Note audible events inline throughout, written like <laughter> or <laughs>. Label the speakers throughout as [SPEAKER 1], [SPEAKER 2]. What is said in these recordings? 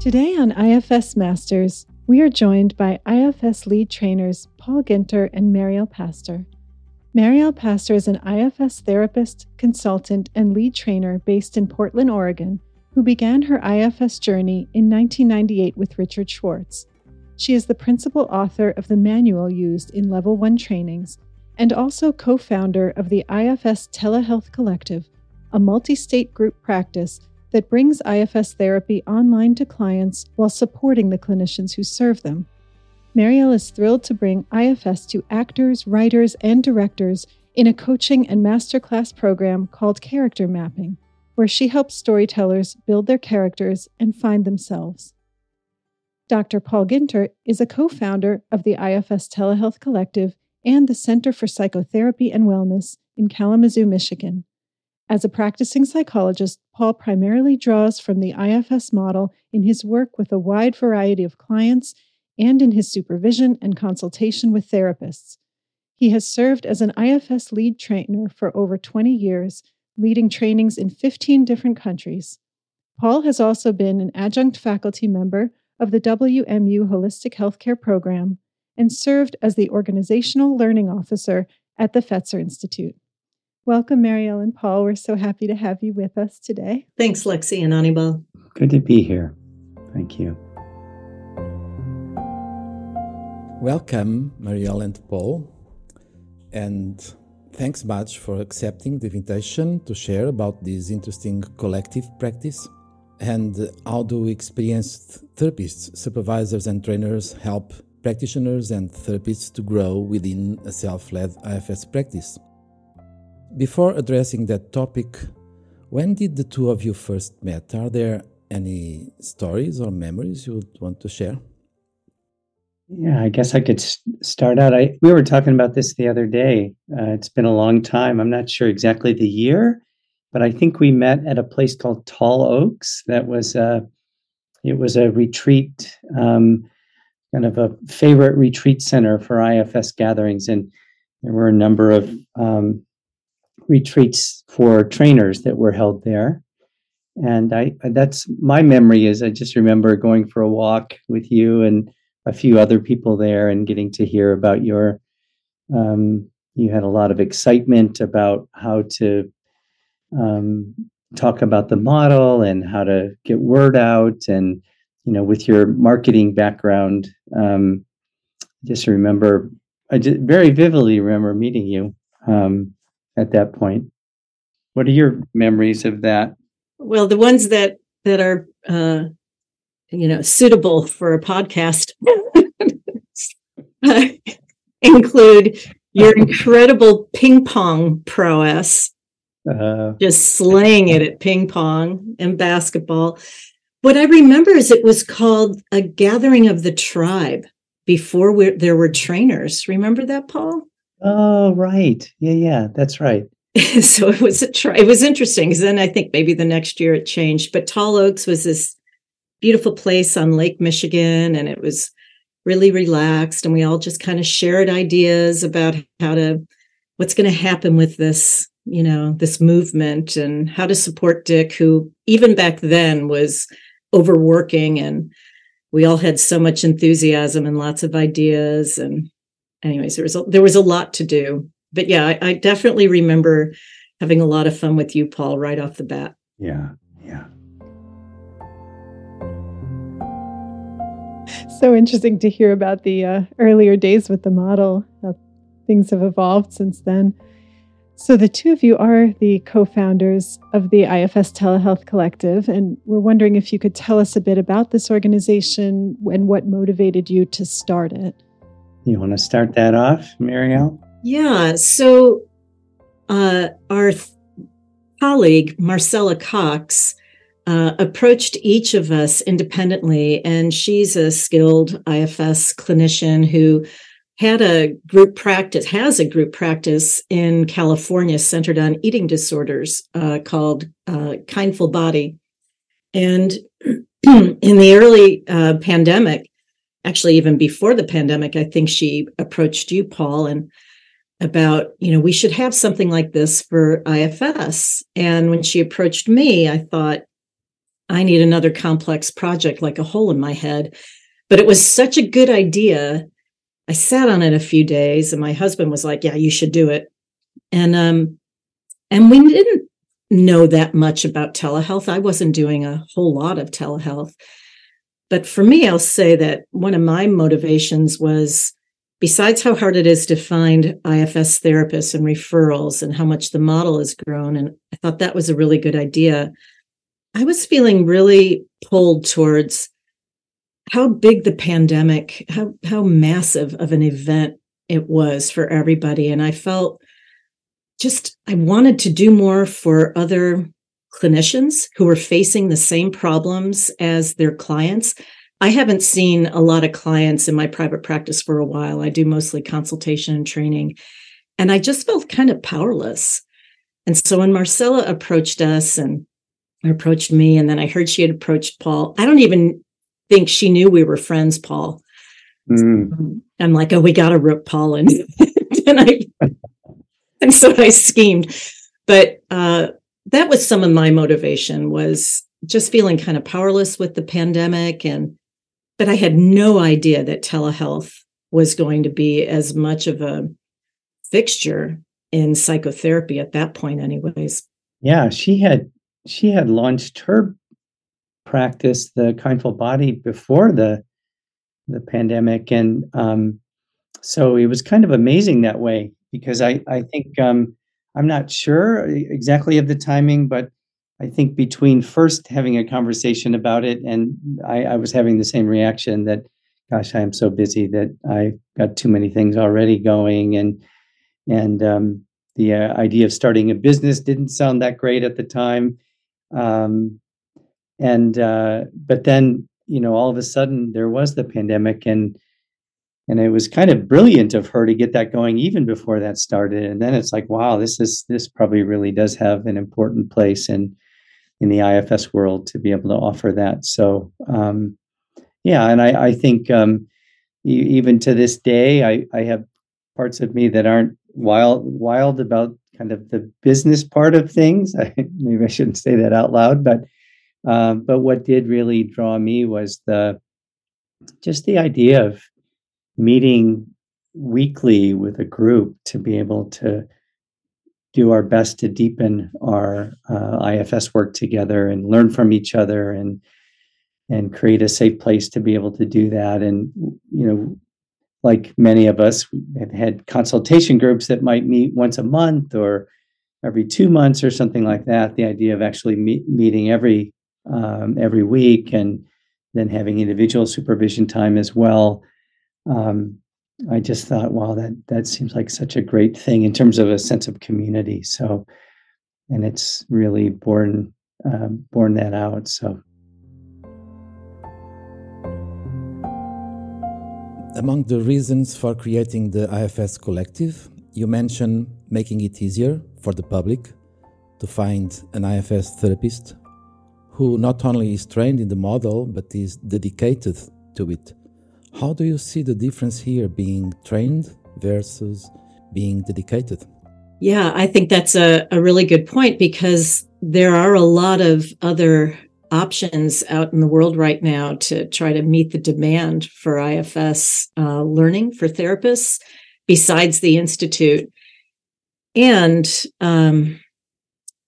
[SPEAKER 1] Today on IFS Masters, we are joined by IFS lead trainers Paul Ginter and Mariel Pastor. Mariel Pastor is an IFS therapist, consultant, and lead trainer based in Portland, Oregon, who began her IFS journey in 1998 with Richard Schwartz. She is the principal author of the manual used in Level 1 trainings and also co founder of the IFS Telehealth Collective, a multi state group practice that brings IFS therapy online to clients while supporting the clinicians who serve them. Mariel is thrilled to bring IFS to actors, writers, and directors in a coaching and masterclass program called Character Mapping, where she helps storytellers build their characters and find themselves. Dr. Paul Ginter is a co founder of the IFS Telehealth Collective and the Center for Psychotherapy and Wellness in Kalamazoo, Michigan. As a practicing psychologist, Paul primarily draws from the IFS model in his work with a wide variety of clients and in his supervision and consultation with therapists. He has served as an IFS lead trainer for over 20 years, leading trainings in 15 different countries. Paul has also been an adjunct faculty member of the WMU Holistic Healthcare Program and served as the Organizational Learning Officer at the Fetzer Institute. Welcome, Mariel and Paul. We're so happy to have you with us today.
[SPEAKER 2] Thanks, Lexi and Anibal.
[SPEAKER 3] Good to be here. Thank you.
[SPEAKER 4] Welcome, Mariel and Paul. And thanks much for accepting the invitation to share about this interesting collective practice and how do experienced therapists, supervisors, and trainers help practitioners and therapists to grow within a self led IFS practice. Before addressing that topic, when did the two of you first met? Are there any stories or memories you would want to share?
[SPEAKER 3] Yeah, I guess I could start out. I we were talking about this the other day. Uh, it's been a long time. I'm not sure exactly the year, but I think we met at a place called Tall Oaks. That was a it was a retreat, um, kind of a favorite retreat center for IFS gatherings, and there were a number of um, retreats for trainers that were held there. And I that's my memory is I just remember going for a walk with you and a few other people there and getting to hear about your um, you had a lot of excitement about how to um, talk about the model and how to get word out and you know with your marketing background um, just remember i just very vividly remember meeting you um, at that point. What are your memories of that?
[SPEAKER 2] Well, the ones that that are uh, you know suitable for a podcast <laughs> include your incredible ping pong prowess, uh, just slaying it at ping pong and basketball. What I remember is it was called a gathering of the tribe before we, there were trainers. Remember that, Paul?
[SPEAKER 3] Oh, right. Yeah, yeah, that's right. <laughs>
[SPEAKER 2] so it was a try. It was interesting because then I think maybe the next year it changed. But Tall Oaks was this beautiful place on Lake Michigan, and it was really relaxed, and we all just kind of shared ideas about how to what's going to happen with this, you know, this movement, and how to support Dick, who even back then was overworking, and we all had so much enthusiasm and lots of ideas, and anyways, there was a, there was a lot to do. But yeah, I, I definitely remember having a lot of fun with you, Paul, right off the bat.
[SPEAKER 3] Yeah, yeah.
[SPEAKER 1] So interesting to hear about the uh, earlier days with the model. How things have evolved since then. So, the two of you are the co founders of the IFS Telehealth Collective, and we're wondering if you could tell us a bit about this organization and what motivated you to start it.
[SPEAKER 3] You want to start that off, Mariel?
[SPEAKER 2] Yeah. So, uh, our th- colleague, Marcella Cox, uh, approached each of us independently, and she's a skilled IFS clinician who had a group practice, has a group practice in California centered on eating disorders uh, called uh, Kindful Body. And <clears throat> in the early uh, pandemic, actually even before the pandemic i think she approached you paul and about you know we should have something like this for ifs and when she approached me i thought I need another complex project, like a hole in my head. But it was such a good idea. I sat on it a few days and my husband was like, yeah, you should do it. And, um, and we didn't know that much about telehealth. I wasn't doing a whole lot of telehealth. But for me, I'll say that one of my motivations was besides how hard it is to find IFS therapists and referrals and how much the model has grown, and I thought that was a really good idea, I was feeling really pulled towards how big the pandemic, how how massive of an event it was for everybody. And I felt just I wanted to do more for other clinicians who were facing the same problems as their clients. I haven't seen a lot of clients in my private practice for a while. I do mostly consultation and training. And I just felt kind of powerless. And so when Marcella approached us and approached me, and then I heard she had approached Paul, I don't even think she knew we were friends, Paul. Mm. I'm like, oh, we got to rope Paul in. <laughs> and I, and so I schemed. But uh, that was some of my motivation was just feeling kind of powerless with the pandemic and but I had no idea that telehealth was going to be as much of a fixture in psychotherapy at that point anyways.
[SPEAKER 3] Yeah, she had she had launched her practice the kindful body before the the pandemic and um so it was kind of amazing that way because I I think um I'm not sure exactly of the timing, but I think between first having a conversation about it and I, I was having the same reaction that, gosh, I am so busy that I got too many things already going, and and um, the uh, idea of starting a business didn't sound that great at the time, um, and uh, but then you know all of a sudden there was the pandemic and and it was kind of brilliant of her to get that going even before that started. And then it's like wow this is this probably really does have an important place in in the ifs world to be able to offer that. So um, yeah and i i think um, even to this day i i have parts of me that aren't wild wild about kind of the business part of things. <laughs> I, maybe i shouldn't say that out loud but um, but what did really draw me was the just the idea of meeting weekly with a group to be able to do our best to deepen our uh, IFS work together and learn from each other and and create a safe place to be able to do that. And you know, like many of us have had consultation groups that might meet once a month or every two months or something like that. The idea of actually meet, meeting every um, every week and then having individual supervision time as well um, I just thought, wow, that that seems like such a great thing in terms of a sense of community. So, and it's really born uh, born that out. So.
[SPEAKER 4] Among the reasons for creating the IFS collective, you mention making it easier for the public to find an IFS therapist who not only is trained in the model but is dedicated to it. How do you see the difference here being trained versus being dedicated?
[SPEAKER 2] Yeah, I think that's a, a really good point because there are a lot of other options out in the world right now to try to meet the demand for IFS uh, learning for therapists besides the Institute. And um,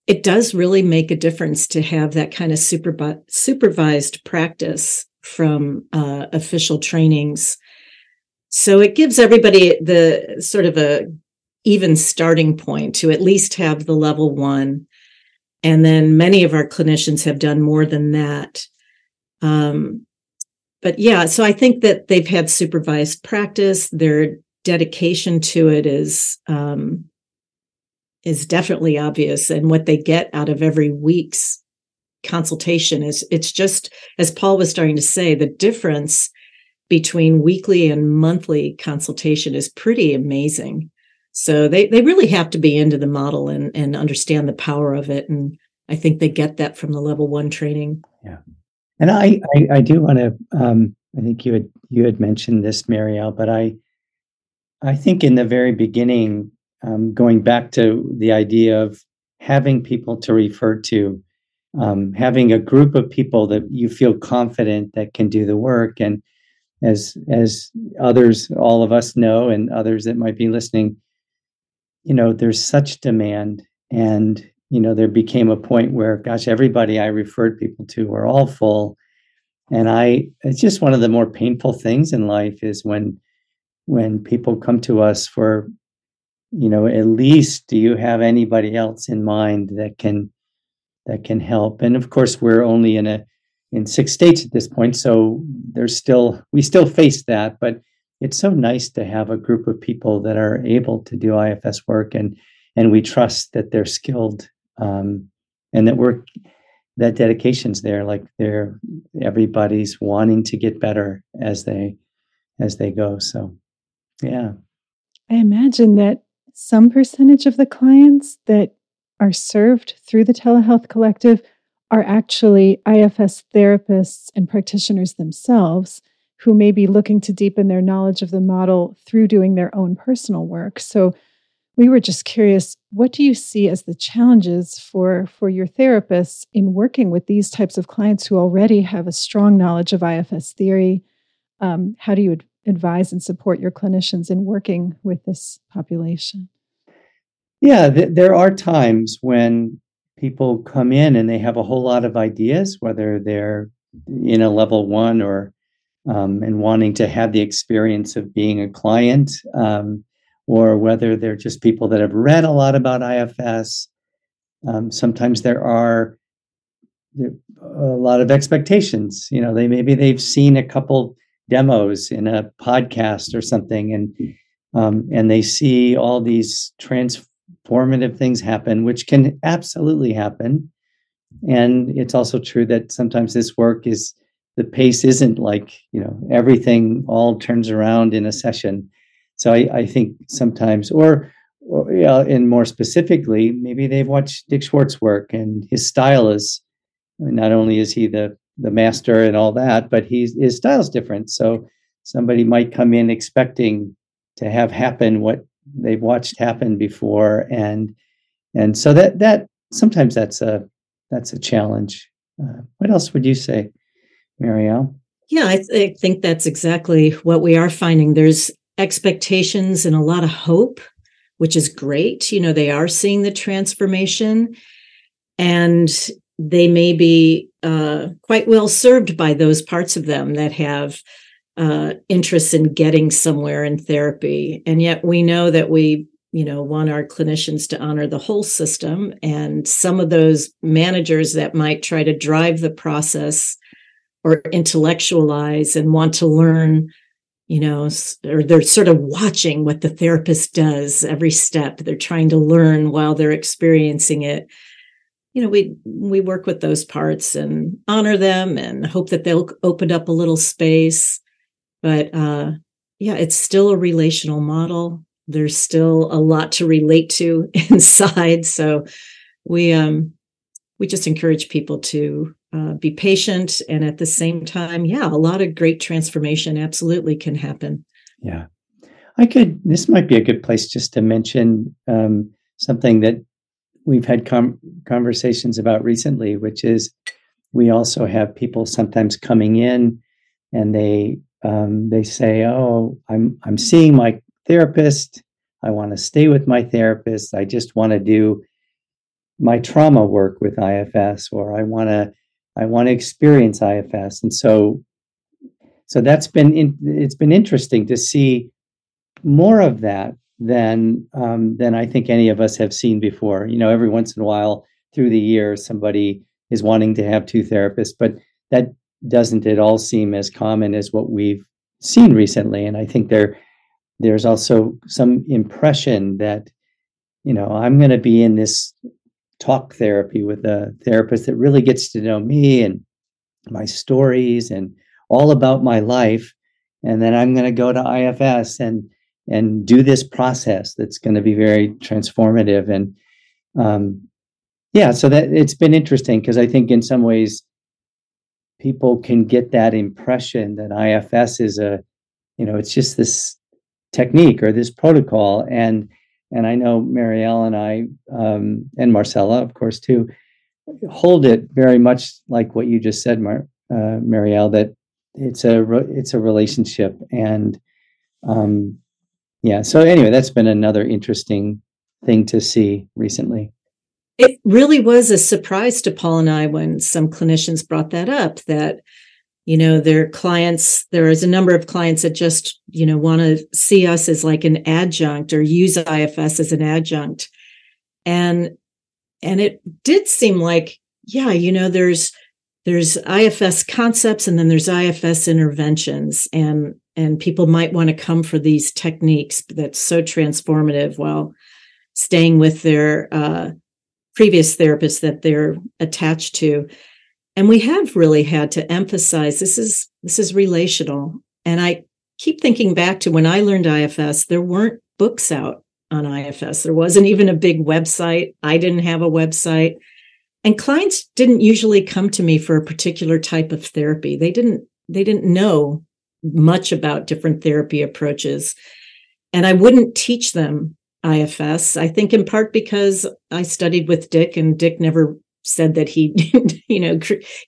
[SPEAKER 2] it does really make a difference to have that kind of supervi- supervised practice from uh, official trainings. So it gives everybody the sort of a even starting point to at least have the level one. And then many of our clinicians have done more than that. Um, but yeah, so I think that they've had supervised practice. Their dedication to it is um, is definitely obvious, and what they get out of every week's consultation is it's just as paul was starting to say the difference between weekly and monthly consultation is pretty amazing. So they they really have to be into the model and and understand the power of it. And i think they get that from the level one training.
[SPEAKER 3] Yeah. And i i, I do want to um i think you had you had mentioned this mariel but i i think in the very beginning um, going back to the idea of having people to refer to um, having a group of people that you feel confident that can do the work. And as as others all of us know and others that might be listening you know there's such demand. And you know there became a point where gosh everybody i referred people to were all full. And i it's just one of the more painful things in life is when when people come to us for you know at least do you have anybody else in mind that can that can help. And of course we're only in a in six states at this point so there's still we still face that. But it's so nice to have a group of people that are able to do ifs work and and we trust that they're skilled um, and that we're that dedication's there like they're everybody's wanting to get better as they as they go. So yeah.
[SPEAKER 1] I imagine that some percentage of the clients that are served through the telehealth collective are actually IFS therapists and practitioners themselves who may be looking to deepen their knowledge of the model through doing their own personal work. So we were just curious what do you see as the challenges for for your therapists in working with these types of clients who already have a strong knowledge of ifs theory um, how do you ad- advise and support your clinicians in working with this population
[SPEAKER 3] yeah, th- there are times when people come in and they have a whole lot of ideas, whether they're in a level one or um, and wanting to have the experience of being a client, um, or whether they're just people that have read a lot about IFS. Um, sometimes there are a lot of expectations. You know, they maybe they've seen a couple demos in a podcast or something, and um, and they see all these trans formative things happen, which can absolutely happen. And it's also true that sometimes this work is the pace isn't like, you know, everything all turns around in a session. So I, I think sometimes, or, or yeah, and more specifically, maybe they've watched Dick Schwartz work and his style is not only is he the the master and all that, but he's his style's different. So somebody might come in expecting to have happen what they've watched happen before and and so that that sometimes that's a that's a challenge. Uh, what else would you say mariel?
[SPEAKER 2] Yeah I, th- I think that's exactly what we are finding. There's expectations and a lot of hope which is great. You know they are seeing the transformation and they may be uh, quite well served by those parts of them that have uh, interest in getting somewhere in therapy. And yet we know that we, you know, want our clinicians to honor the whole system. And some of those managers that might try to drive the process or intellectualize and want to learn, you know, or they're sort of watching what the therapist does every step. They're trying to learn while they're experiencing it you know we we work with those parts and honor them and hope that they'll open up a little space but uh, yeah, it's still a relational model. There's still a lot to relate to <laughs> inside. So we um, we just encourage people to uh, be patient, and at the same time, yeah, a lot of great transformation absolutely can happen.
[SPEAKER 3] Yeah, I could. This might be a good place just to mention um, something that we've had com- conversations about recently, which is we also have people sometimes coming in and they um, they say, "Oh, I'm I'm seeing my therapist. I want to stay with my therapist. I just want to do my trauma work with IFS, or I want to I want to experience IFS." And so, so that's been in, it's been interesting to see more of that than um, than I think any of us have seen before. You know, every once in a while through the year, somebody is wanting to have two therapists, but that doesn't at all seem as common as what we've seen recently. And I think there there's also some impression that, you know, I'm going to be in this talk therapy with a therapist that really gets to know me and my stories and all about my life. And then I'm going to go to IFS and and do this process that's going to be very transformative. And um, yeah, so that it's been interesting because I think in some ways people can get that impression that IFS is a, you know, it's just this technique or this protocol. And and I know Mariel and I um, and Marcella, of course, too. hold it very much like what you just said, Mar- uh, Mariel, that it's a re- it's a relationship, and um, yeah. So anyway, that's been another interesting thing to see recently.
[SPEAKER 2] It really was a surprise to Paul and I when some clinicians brought that up that you know their clients there is a number of clients that just you know want to see us as like an adjunct or use ifs as an adjunct. And and it did seem like yeah you know there's there's ifs concepts and then there's ifs interventions. And and people might want to come for these techniques that's so transformative while staying with their uh, previous therapists that they're attached to. And we have really had to emphasize this is this is relational. And i keep thinking back to when i learned ifs there weren't books out on ifs there wasn't even a big website. I didn't have a website. And clients didn't usually come to me for a particular type of therapy. They didn't they didn't know much about different therapy approaches. And i wouldn't teach them ifs i think in part because i studied with dick and dick never said that he, <laughs> you know,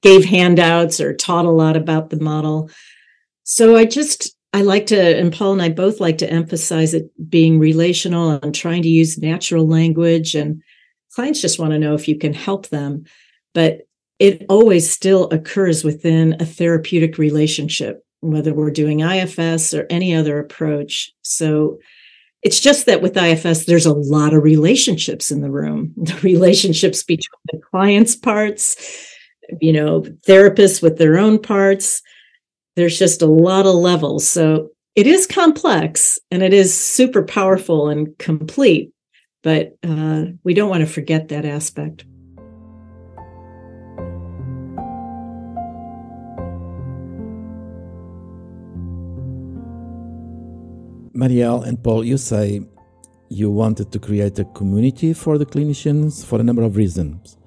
[SPEAKER 2] gave handouts or taught a lot about the model. So I just, I like to, and Paul and I both like to emphasize it being relational and trying to use natural language. And clients just want to know if you can help them. But it always still occurs within a therapeutic relationship, whether we're doing IFS or any other approach. So it's just that with IFS, there's a lot of relationships in the room. <laughs> The relationships between the client's parts, you know, therapists with their own parts. There's just a lot of levels. So it is complex and it is super powerful and complete, but uh, we don't want to forget that aspect.
[SPEAKER 4] Mariel and Paul, you say you wanted to create a community for the clinicians for a number of reasons.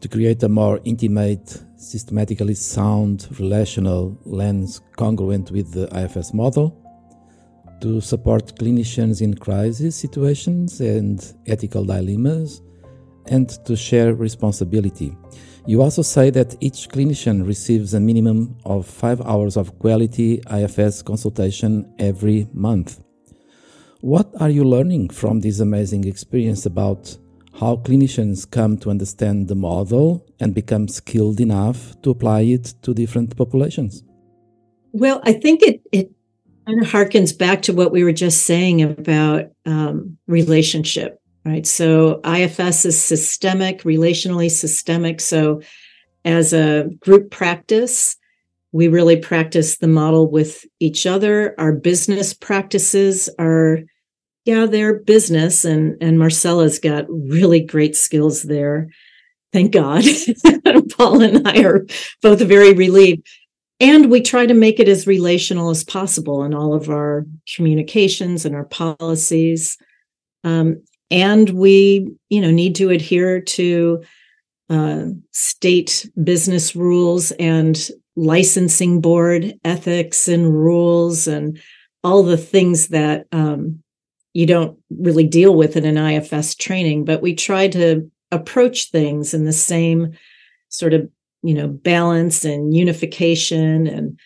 [SPEAKER 4] To create a more intimate, systematically sound, relational lens congruent with the IFS model, to support clinicians in crisis situations and ethical dilemmas, and to share responsibility. You also say that each clinician receives a minimum of five hours of quality IFS consultation every month. What are you learning from this amazing experience about how clinicians come to understand the model and become skilled enough to apply it to different populations?
[SPEAKER 2] Well, I think it, it kind of harkens back to what we were just saying about um, relationship, right? So IFS is systemic, relationally systemic. So as a group practice, we really practice the model with each other. Our business practices are yeah, they're business and and Marcella's got really great skills there. Thank God. <laughs> Paul and I are both very relieved. And we try to make it as relational as possible in all of our communications and our policies. Um, and we, you know, need to adhere to uh, state business rules and licensing board ethics and rules and all the things that um, you don't really deal with it in an IFS training, but we try to approach things in the same sort of you know balance and unification and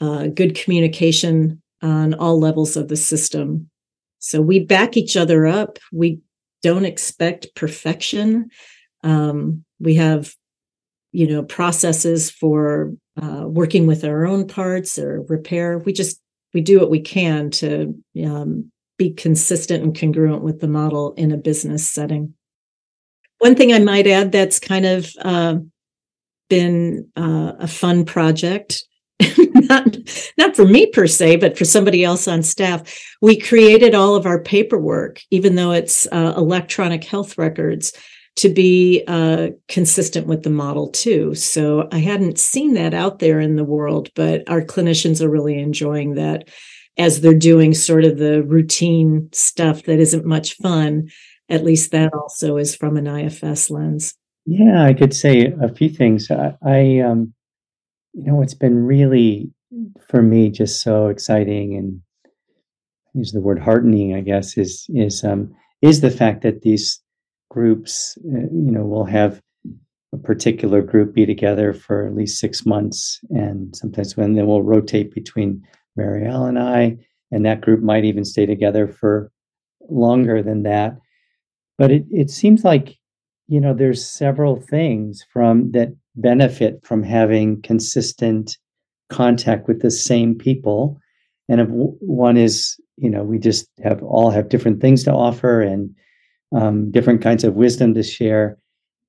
[SPEAKER 2] uh, good communication on all levels of the system. So we back each other up. We don't expect perfection. Um, we have you know processes for uh, working with our own parts or repair. We just we do what we can to um, be consistent and congruent with the model in a business setting. One thing I might add that's kind of uh, been uh, a fun project, <laughs> not not for me per se, but for somebody else on staff. We created all of our paperwork, even though it's uh, electronic health records, to be uh, consistent with the model too. So I hadn't seen that out there in the world, but our clinicians are really enjoying that as they're doing sort of the routine stuff that isn't much fun. At least that also is from an IFS lens.
[SPEAKER 3] Yeah, I could say a few things. I, I um, you know, it's been really for me just so exciting and use the word heartening, I guess, is is um, is the fact that these groups, uh, you know, will have a particular group be together for at least six months. And sometimes when then we'll rotate between Mariel and I, and that group might even stay together for longer than that. But it, it seems like, you know, there's several things from that benefit from having consistent contact with the same people. And if one is, you know, we just have all have different things to offer and um, different kinds of wisdom to share.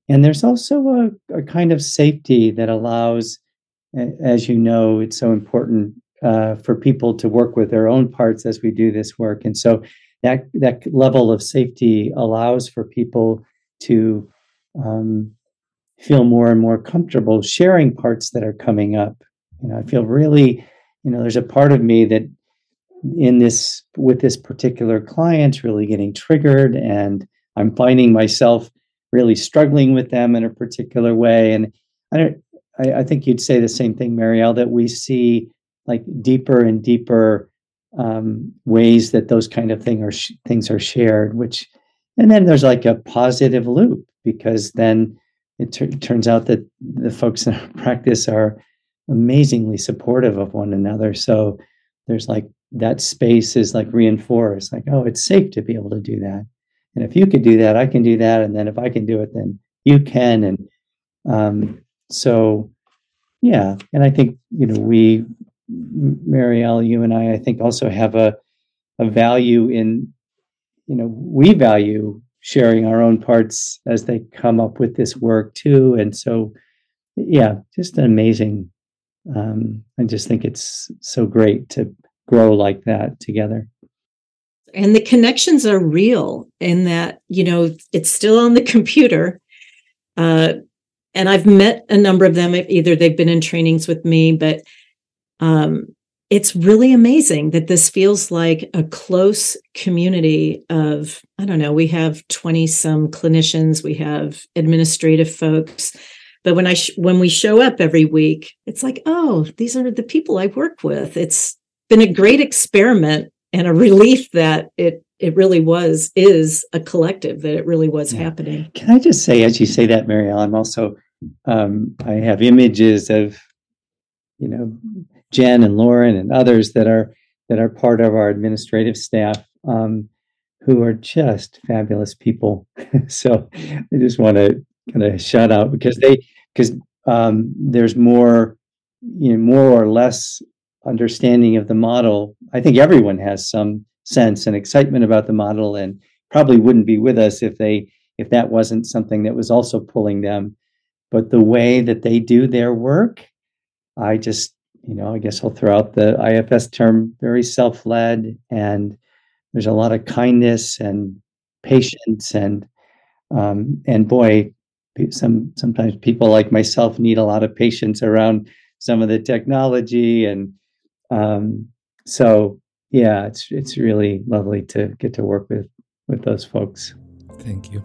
[SPEAKER 3] And there's also a, a, kind of safety that allows, as you know, it's so important uh, for people to work with their own parts as we do this work. And so that that level of safety allows for people to um, feel more and more comfortable sharing parts that are coming up. You know, I feel really, you know, there's a part of me that in this with this particular client really getting triggered and I'm finding myself really struggling with them in a particular way. And I don't, I, I think you'd say the same thing, Mariel, that we see like deeper and deeper um, ways that those kind of thing are sh- things are shared. Which, and then there's like a positive loop because then it turns out that the folks in our <laughs> practice are amazingly supportive of one another. So there's like that space is like reinforced, like oh, it's safe to be able to do that. And if you could do that, I can do that. And then if I can do it, then you can. And um, so, yeah. And I think, you know, we, Mariel, you and I, I think also have a, a value in, you know, we value sharing our own parts as they come up with this work too. And so, yeah, just amazing. Um, I just think it's so great to grow like that together
[SPEAKER 2] and the connections are real in that you know it's still on the computer uh, and i've met a number of them either they've been in trainings with me but um, it's really amazing that this feels like a close community of i don't know we have 20 some clinicians we have administrative folks but when i sh- when we show up every week it's like oh these are the people i work with it's been a great experiment and a relief that it it really was is a collective that it really was yeah. happening.
[SPEAKER 3] Can I just say, as you say that, Mariel, I'm also um, I have images of you know Jen and Lauren and others that are that are part of our administrative staff um, who are just fabulous people. <laughs> so I just want to kind of shout out because they because um, there's more you know more or less understanding of the model, I think everyone has some sense and excitement about the model and probably wouldn't be with us if they if that wasn't something that was also pulling them. But the way that they do their work, I just, you know, I guess I'll throw out the IFS term very self-led and there's a lot of kindness and patience and um, and boy, some sometimes people like myself need a lot of patience around some of the technology and um, so yeah, it's it's really lovely to get to work with with those folks.
[SPEAKER 4] Thank you.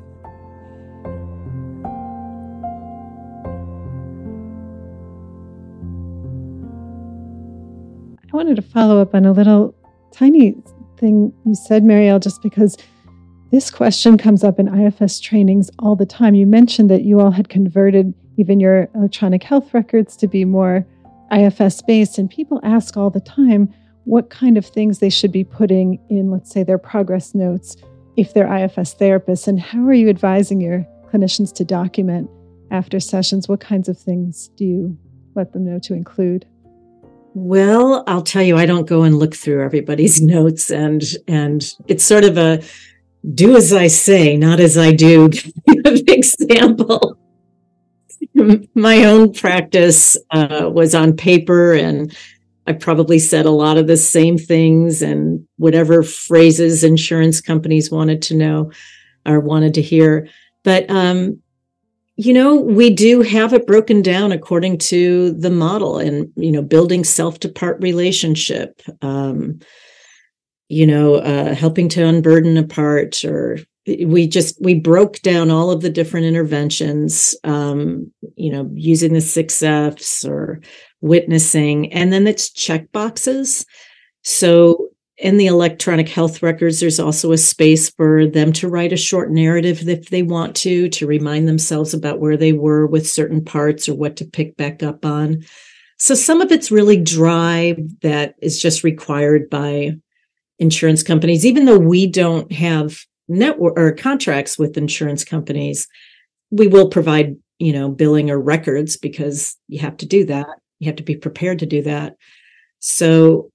[SPEAKER 1] Wanted to follow up on a little tiny thing you said, Mariel, just because this question comes up in IFS trainings all the time. You mentioned that you all had converted even your electronic health records to be more IFS based, and people ask all the time what kind of things they should be putting in, let's say, their progress notes if they're IFS therapists, and how are you advising your clinicians to document after sessions? What kinds of things do you let them know to include?
[SPEAKER 2] Well, I'll tell you, I don't go and look through everybody's <laughs> notes, and and it's sort of a do as I say, not as I do <laughs> example. <laughs> my own practice uh, was on paper and I probably said a lot of the same things and whatever phrases insurance companies wanted to know or wanted to hear. But, um, you know, we do have it broken down according to the model and, you know, building self to part relationship, um, you know, uh, helping to unburden a part or we just we broke down all of the different interventions um, you know using the six f's or witnessing and then it's check boxes. So in the electronic health records, there's also a space for them to write a short narrative if they want to, to remind themselves about where they were with certain parts or what to pick back up on. So some of it's really dry that is just required by insurance companies, even though we don't have network or contracts with insurance companies, we will provide, you know, billing or records because you have to do that. You have to be prepared to do that. So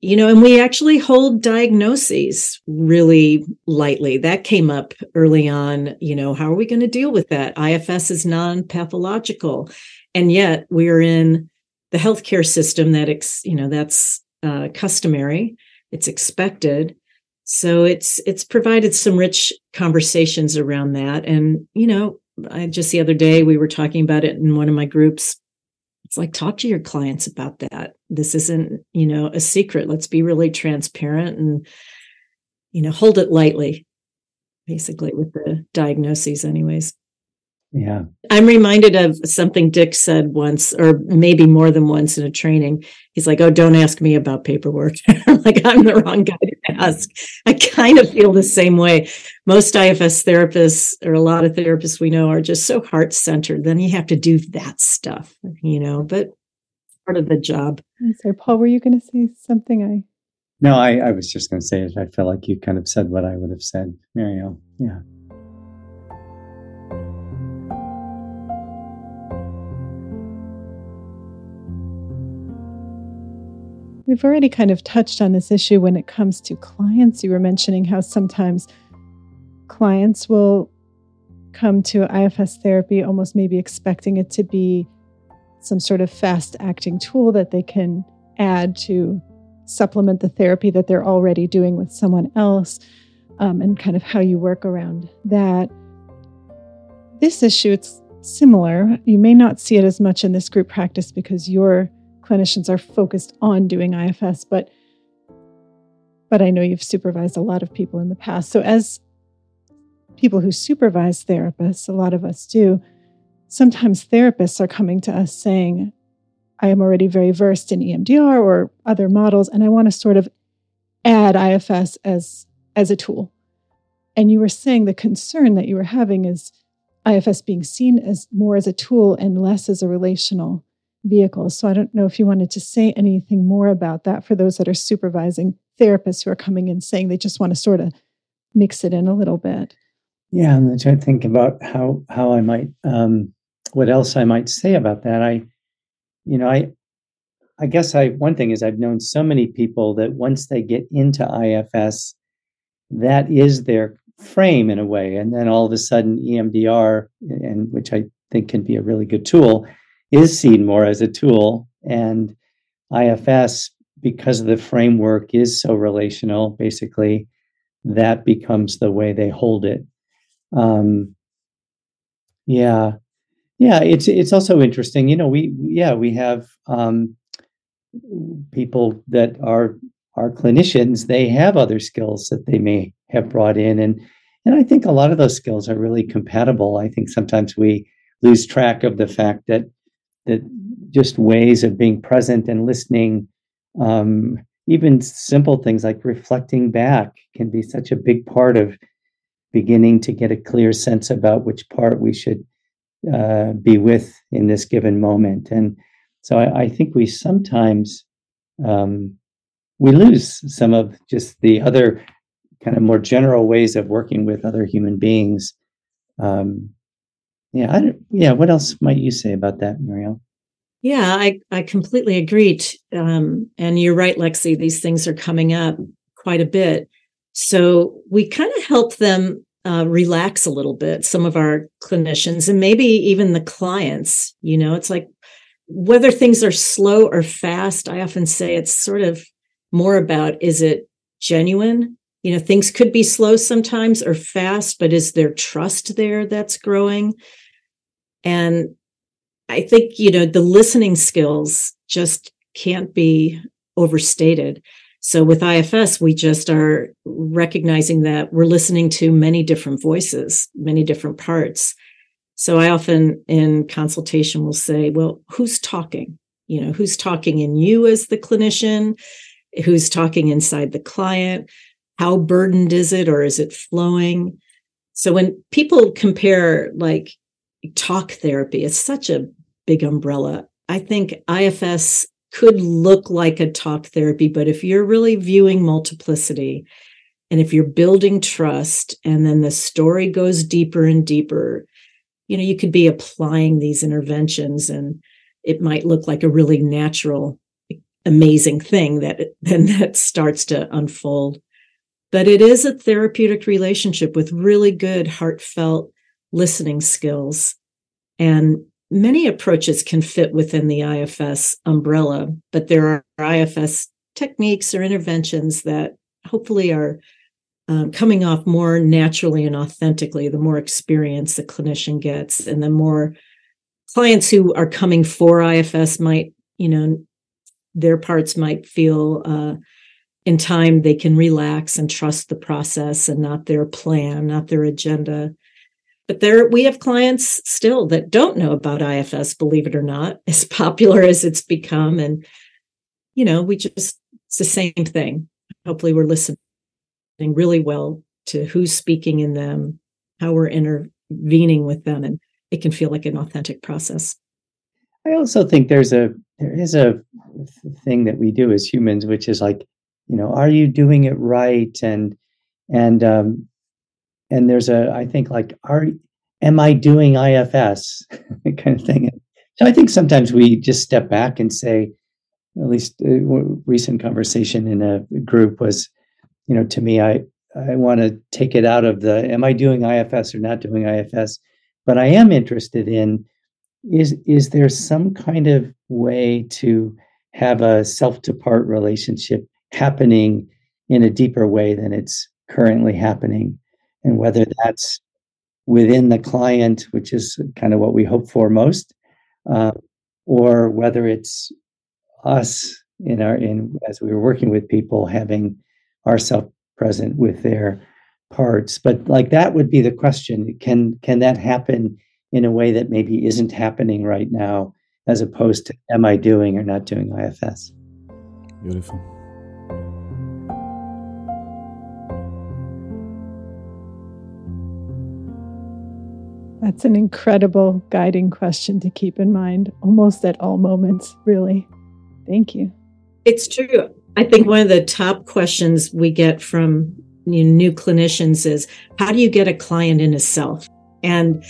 [SPEAKER 2] you know, and we actually hold diagnoses really lightly. That came up early on. You know, how are we going to deal with that? IFS is non pathological. And yet we're in the healthcare system that, ex, you know, that's uh, customary, it's expected. So it's it's provided some rich conversations around that. And, you know, I just the other day we were talking about it in one of my groups it's like talk to your clients about that this isn't you know a secret let's be really transparent and you know hold it lightly basically with the diagnoses anyways
[SPEAKER 3] yeah.
[SPEAKER 2] I'm reminded of something Dick said once, or maybe more than once in a training. He's like, Oh, don't ask me about paperwork. <laughs> like, I'm the wrong guy to ask. I kind of feel the same way. Most IFS therapists, or a lot of therapists we know, are just so heart centered. Then you have to do that stuff, you know, but part of the job.
[SPEAKER 1] Sorry, Paul, were you going to say something? I
[SPEAKER 3] no, I, I was just going to say it. I feel like you kind of said what I would have said, Mariel. Yeah.
[SPEAKER 1] We've already kind of touched on this issue when it comes to clients. You were mentioning how sometimes clients will come to IFS therapy almost maybe expecting it to be some sort of fast acting tool that they can add to supplement the therapy that they're already doing with someone else, um, and kind of how you work around that. This issue, it's similar. You may not see it as much in this group practice because you're clinicians are focused on doing IFS, but but I know you've supervised a lot of people in the past. So as people who supervise therapists, a lot of us do, sometimes therapists are coming to us saying, I am already very versed in EMDR or other models, and I want to sort of add IFS as, as a tool. And you were saying the concern that you were having is IFS being seen as more as a tool and less as a relational vehicles. So I don't know if you wanted to say anything more about that for those that are supervising therapists who are coming in saying they just want to sort of mix it in a little bit.
[SPEAKER 3] Yeah, I'm trying to think about how how I might um, what else I might say about that. I, you know, I I guess I one thing is I've known so many people that once they get into IFS, that is their frame in a way, and then all of a sudden EMDR, and which I think can be a really good tool, is seen more as a tool. And IFS, because of the framework is so relational, basically, that becomes the way they hold it. Um, yeah, yeah. It's it's also interesting. You know, we yeah we have um, people that are are clinicians. They have other skills that they may have brought in, and and I think a lot of those skills are really compatible. I think sometimes we lose track of the fact that that just ways of being present and listening. Um, even simple things like reflecting back can be such a big part of beginning to get a clear sense about which part we should uh, be with in this given moment. And so i, I think we sometimes um, we lose some of just the other kind of more general ways of working with other human beings. Um, yeah, I yeah. What else might you say about that, Mariel?
[SPEAKER 2] Yeah, I I completely agree. Um, and you're right, Lexi. These things are coming up quite a bit. So we kind of help them uh, relax a little bit. Some of our clinicians and maybe even the clients. You know, it's like whether things are slow or fast. I often say it's sort of more about is it genuine you know things could be slow sometimes or fast but is there trust there that's growing? And i think you know the listening skills just can't be overstated. So with ifs we just are recognizing that we're listening to many different voices many different parts. So i often in consultation will say well who's talking? You know who's talking in you as the clinician? Who's talking inside the client, how burdened is it or is it flowing? So when people compare like talk therapy, it's such a big umbrella. I think IFS could look like a talk therapy, but if you're really viewing multiplicity and if you're building trust and then the story goes deeper and deeper, you know, you could be applying these interventions and it might look like a really natural, amazing thing that <laughs> then that starts to unfold. But it is a therapeutic relationship with really good, heartfelt listening skills. And many approaches can fit within the IFS umbrella, but there are IFS techniques or interventions that hopefully are um, coming off more naturally and authentically the more experience the clinician gets and the more clients who are coming for ifs might you know their parts might feel uh, in time they can relax and trust the process and not their plan not their agenda. But there we have clients still that don't know about ifs believe it or not <laughs> as popular as it's become. And you know we just it's the same thing. Hopefully we're listening really well to who's speaking in them, how we're intervening with them, and it can feel like an authentic process.
[SPEAKER 3] I also think there's a there is a thing that we do as humans, which is like, you know, are you doing it right? And and um, and there's a I think like are am I doing IFS <laughs> kind of thing. So I think sometimes we just step back and say, at least uh, recent conversation in a group was you know, to me, I I want to take it out of the am I doing IFS or not doing IFS, but I am interested in is is there some kind of way to have a self to part relationship happening in a deeper way than it's currently happening, and whether that's within the client, which is kind of what we hope for most, uh, or whether it's us in our in as we were working with people having ourselves present with their parts. But like that would be the question. Can can that happen in a way that maybe isn't happening right now as opposed to am i doing or not doing ifs
[SPEAKER 4] beautiful
[SPEAKER 1] That's an incredible guiding question to keep in mind almost at all moments, really. Thank you.
[SPEAKER 2] It's true. I think one of the top questions we get from you know, new clinicians is how do you get a client in a self? And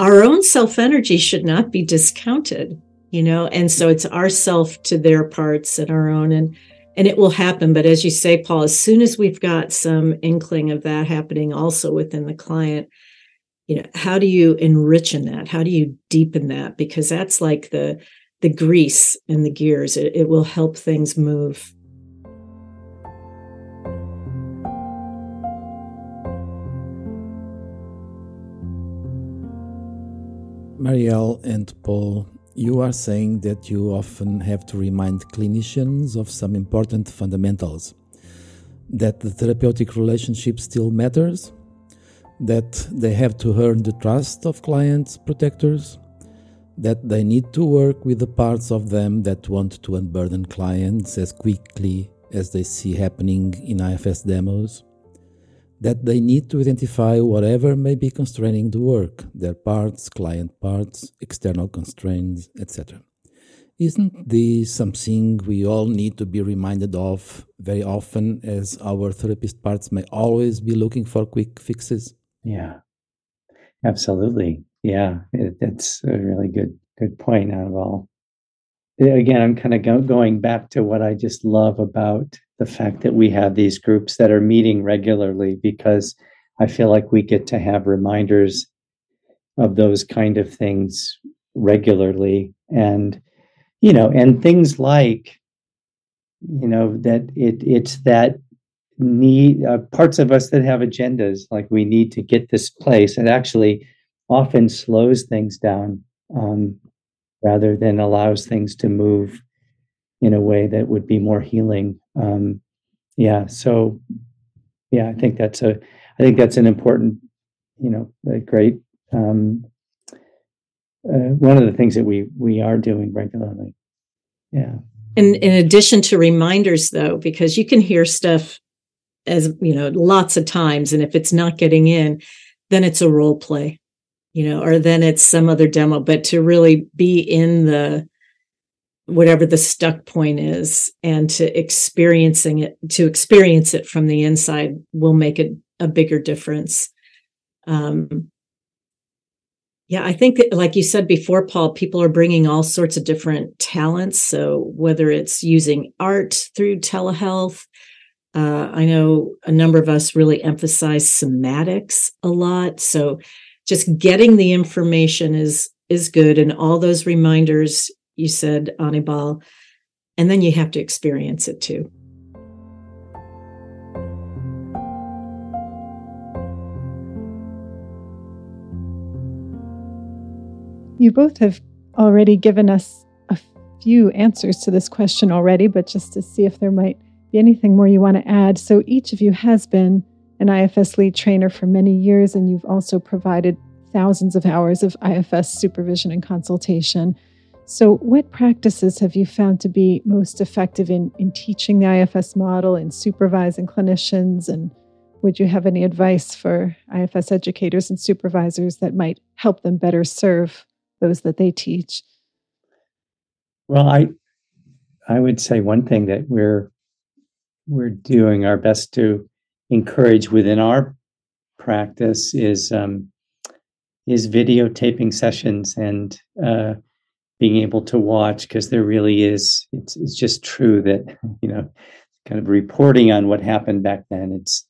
[SPEAKER 2] our own self energy should not be discounted, you know, and so it's our self to their parts and our own and and it will happen. But as you say, Paul, as soon as we've got some inkling of that happening also within the client, you know, how do you enrich in that? How do you deepen that? Because that's like the the grease and the gears. It, it will help things move.
[SPEAKER 4] Mariel and Paul, you are saying that you often have to remind clinicians of some important fundamentals that the therapeutic relationship still matters, that they have to earn the trust of clients, protectors, that they need to work with the parts of them that want to unburden clients as quickly as they see happening in IFS demos, that they need to identify whatever may be constraining the work, their parts, client parts, external constraints, etc. Isn't this something we all need to be reminded of very often, as our therapist parts may always be looking for quick fixes?
[SPEAKER 3] Yeah, absolutely. Yeah, it, that's a really good good point, out of all. Again, I'm kind of go, going back to what I just love about the fact that we have these groups that are meeting regularly because I feel like we get to have reminders of those kind of things regularly and you know and things like you know that it it's that need uh, parts of us that have agendas like we need to get this place and actually often slows things down um, rather than allows things to move in a way that would be more healing. Um, yeah, so yeah, I think that's a I think that's an important, you know, a great um, uh, one of the things that we we are doing regularly. Yeah.
[SPEAKER 2] in, in addition to reminders though, because you can hear stuff as, you know, lots of times. And if it's not getting in, then it's a role play, you know, or then it's some other demo, but to really be in the, whatever the stuck point is and to experiencing it to experience it from the inside will make it a bigger difference um, yeah, I think, like you said before, Paul, people are bringing all sorts of different talents. So whether it's using art through telehealth, uh, I know a number of us really emphasize somatics a lot. So just getting the information is is good, and all those reminders you said, Anibal, and then you have to experience it too.
[SPEAKER 1] You both have already given us a few answers to this question already, but just to see if there might anything more you want to add. So, each of you has been an IFS lead trainer for many years, and you've also provided thousands of hours of IFS supervision and consultation. So, what practices have you found to be most effective in, in teaching the IFS model and supervising clinicians? And would you have any advice for IFS educators and supervisors that might help them better serve those that they teach?
[SPEAKER 3] Well, I I would say one thing that we're we're doing our best to encourage within our practice is um, is videotaping sessions and uh, being able to watch because there really is it's it's just true that you know kind of reporting on what happened back then it's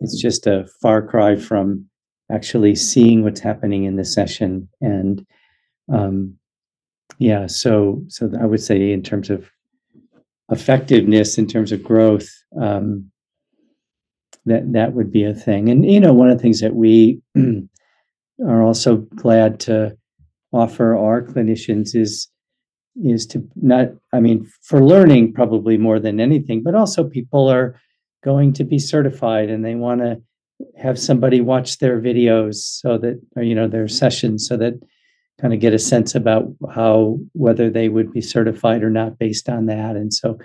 [SPEAKER 3] it's just a far cry from actually seeing what's happening in the session and um, yeah so so i would say in terms of effectiveness in terms of growth um, that that would be a thing. And you know one of the things that we <clears throat> are also glad to offer our clinicians is is to not i mean for learning probably more than anything but also people are going to be certified and they want to have somebody watch their videos so that or you know their sessions so that kind of get a sense about how whether they would be certified or not based on that. And so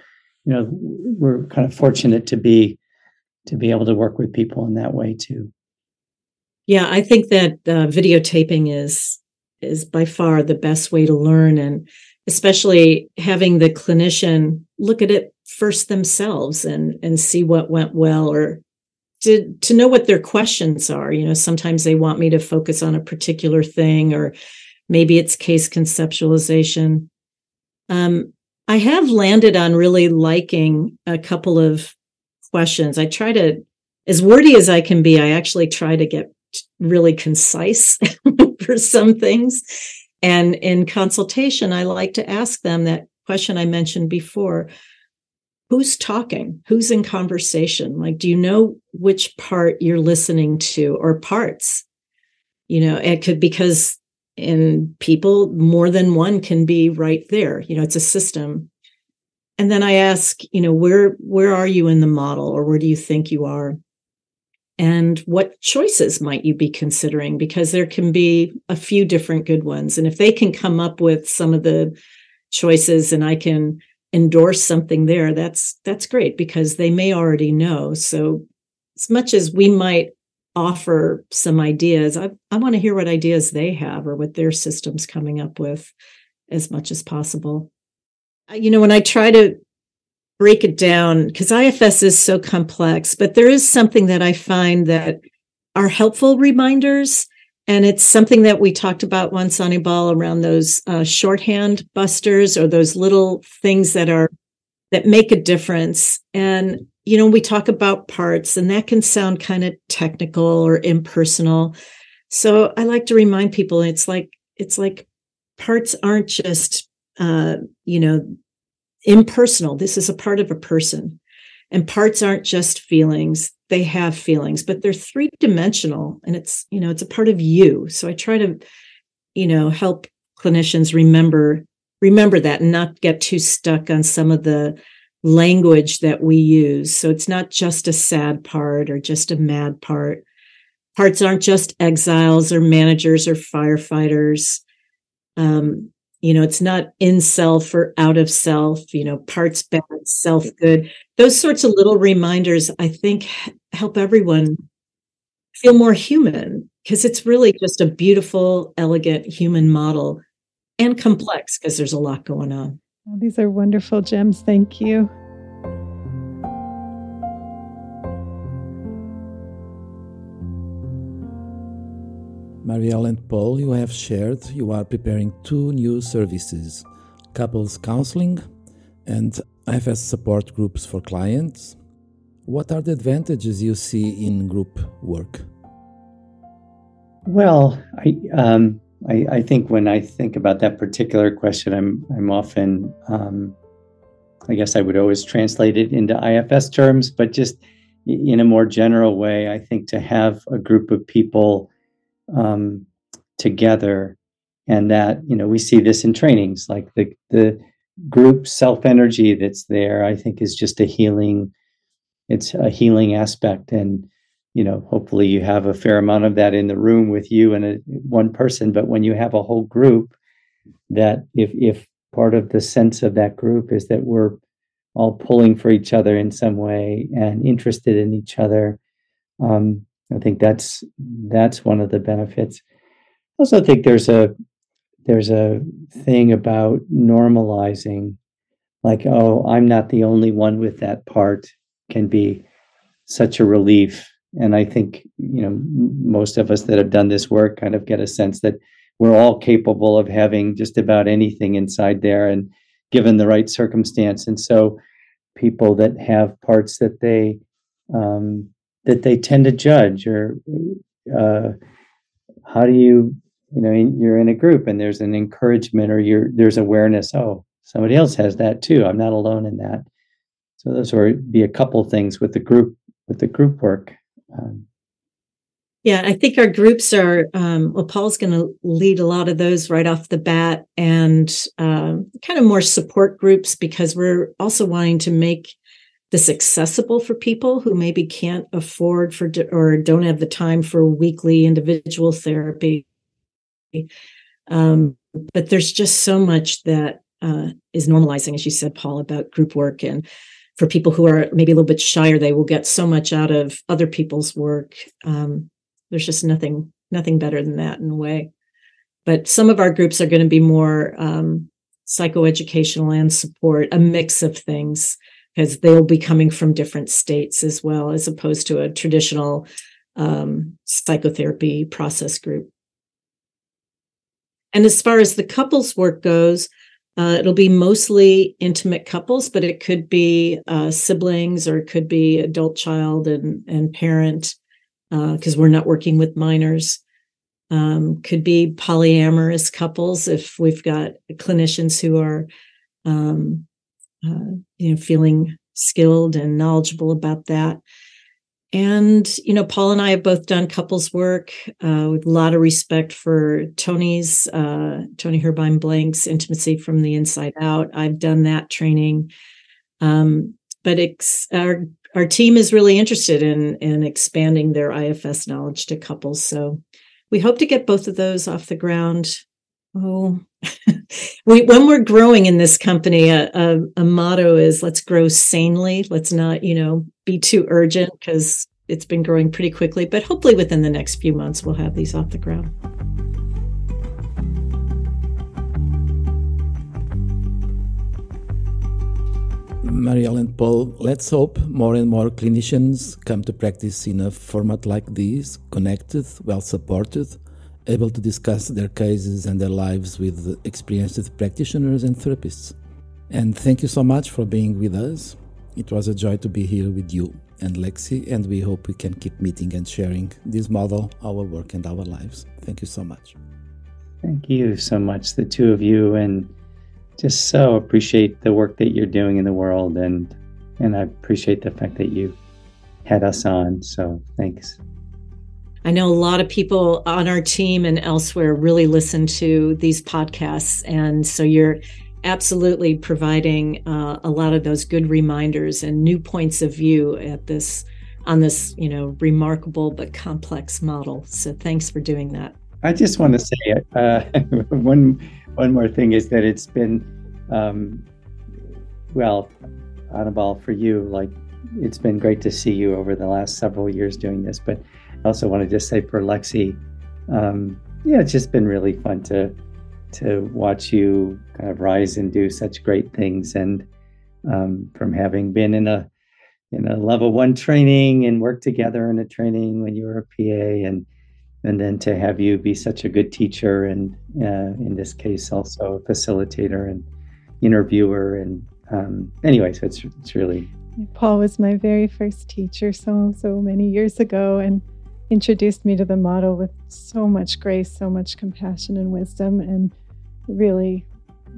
[SPEAKER 3] you know we're kind of fortunate to be to be able to work with people in that way too.
[SPEAKER 2] Yeah i think that uh, videotaping is is by far the best way to learn and especially having the clinician look at it first themselves and and see what went well or to to know what their questions are. You know sometimes they want me to focus on a particular thing or maybe it's case conceptualization. Um, I have landed on really liking a couple of questions. I try to, as wordy as I can be, I actually try to get really concise <laughs> for some things. And in consultation, I like to ask them that question I mentioned before who's talking who's in conversation like do you know which part you're listening to or parts you know it could because in people more than one can be right there. You know it's a system. And then i ask you know where where are you in the model or where do you think you are? And what choices might you be considering? Because there can be a few different good ones. And if they can come up with some of the choices and i can endorse something there that's that's great because they may already know. So as much as we might offer some ideas. I, I want to hear what ideas they have or what their system's coming up with as much as possible. You know, when I try to break it down, because IFS is so complex, but there is something that I find that are helpful reminders. And it's something that we talked about once on Ball around those uh, shorthand busters or those little things that are that make a difference. And you know, we talk about parts and that can sound kind of technical or impersonal. So I like to remind people it's like, it's like parts aren't just, uh, you know, impersonal. This is a part of a person. And parts aren't just feelings. They have feelings, but they're three dimensional and it's, you know, it's a part of you. So I try to, you know, help clinicians remember remember that and not get too stuck on some of the language that we use. So it's not just a sad part or just a mad part. Parts aren't just exiles or managers or firefighters. Um, you know it's not in self or out of self you know parts bad self good those sorts of little reminders i think help everyone feel more human because it's really just a beautiful elegant human model and complex because there's a lot going on
[SPEAKER 1] these are wonderful gems thank you
[SPEAKER 4] Mariel and Paul, you have shared you are preparing two new services couples counseling and IFS support groups for clients. What are the advantages you see in group work?
[SPEAKER 3] Well, I, um, I, I, think when I think about that particular question, I'm, I'm often, um, I guess I would always translate it into IFS terms, but just in a more general way, I think to have a group of people um, together and that you know we see this in trainings like the the group self energy that's there i think is just a healing it's a healing aspect and you know hopefully you have a fair amount of that in the room with you and a, one person but when you have a whole group that if if part of the sense of that group is that we're all pulling for each other in some way and interested in each other um, I think that's that's one of the benefits. I also think there's a there's a thing about normalizing like oh i'm not the only one with that part can be such a relief and i think you know most of us that have done this work kind of get a sense that we're all capable of having just about anything inside there and given the right circumstance. And so people that have parts that they um, that they tend to judge or uh, how do you you know you're in a group and there's an encouragement or you're there's awareness oh somebody else has that too. I'm not alone in that. So those would be a couple things with the group with the group work um,
[SPEAKER 2] yeah i think our groups are um, well paul's going to lead a lot of those right off the bat and um, kind of more support groups because we're also wanting to make this accessible for people who maybe can't afford for or don't have the time for weekly individual therapy. Um, but there's just so much that uh, is normalizing, as you said, Paul, about group work. And for people who are maybe a little bit shyer, they will get so much out of other people's work. Um, there's just nothing nothing better than that in a way. But some of our groups are going to be more um, psychoeducational and support, a mix of things because they'll be coming from different states as well, as opposed to a traditional um, psychotherapy process group. And as far as the couples work goes, uh, it'll be mostly intimate couples, but it could be uh, siblings or it could be adult child and, and parent, because uh, we're not working with minors. Um, could be polyamorous couples if we've got clinicians who are um, uh, you know, feeling skilled and knowledgeable about that. And, you know, Paul and I have both done couples work uh, with a lot of respect for Toni's, uh, Toni Herbine-Blank's Intimacy from the Inside Out. I've done that training. Um, but our, our team is really interested in, in expanding their IFS knowledge to couples. So we hope to get both of those off the ground Oh, <laughs> we when we're growing in this company, a, a, a, motto is let's grow sanely. Let's not, you know, be too urgent because it's been growing pretty quickly. But hopefully, within the next few months, we'll have these off the ground.
[SPEAKER 4] Mariel and Paul, let's hope more and more clinicians come to practice in a format like this, connected, well supported, able to discuss their cases and their lives with experienced practitioners and therapists. And thank you so much for being with us. It was a joy to be here with you and Lexi, and we hope we can keep meeting and sharing this model, our work, and our lives. Thank you so much.
[SPEAKER 3] Thank you so much, the two of you, and just so appreciate the work that you're doing in the world, and and I appreciate the fact that you had us on. So thanks.
[SPEAKER 2] I know a lot of people on our team and elsewhere really listen to these podcasts. And so you're absolutely providing uh, a lot of those good reminders and new points of view at this on this you know remarkable but complex model so thanks for doing that
[SPEAKER 3] i just want to say uh, <laughs> one one more thing is that it's been, um, well, Anibal, for you, like it's been great to see you over the last several years doing this. But I also want to just say for Lexi, um, yeah, it's just been really fun to to watch you kind of rise and do such great things. And um, from having been in a in a level one training and work together in a training when you were a PA and and then to have you be such a good teacher and uh, in this case also a facilitator and interviewer and um, anyway so it's it's really
[SPEAKER 1] Paul was my very first teacher so so many years ago and introduced me to the model with so much grace so much compassion and wisdom and really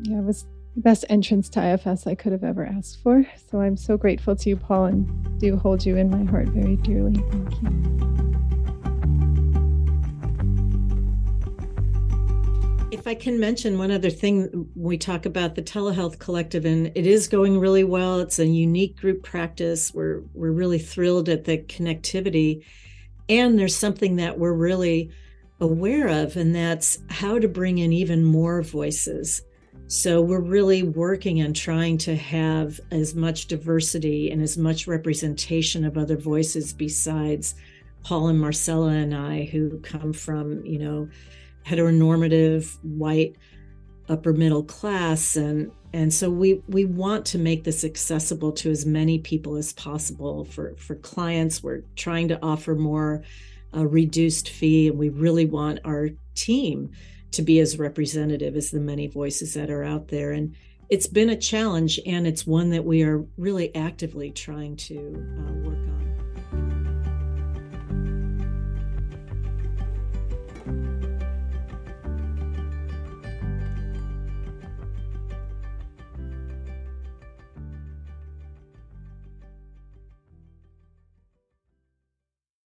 [SPEAKER 1] yeah, it was the best entrance to IFS I could have ever asked for. So I'm so grateful to you, Paul, and do hold you in my heart very dearly. Thank you.
[SPEAKER 2] If I can mention one other thing, we talk about the telehealth collective, and it is going really well. It's a unique group practice. We're we're really thrilled at the connectivity, and there's something that we're really aware of, and that's how to bring in even more voices. So we're really working on trying to have as much diversity and as much representation of other voices besides Paul and Marcella and I, who come from, you know, heteronormative white upper middle class and and so we we want to make this accessible to as many people as possible for for clients we're trying to offer more a reduced fee. And we really want our team to be as representative as the many voices that are out there. And it's been a challenge, and it's one that we are really actively trying to uh, work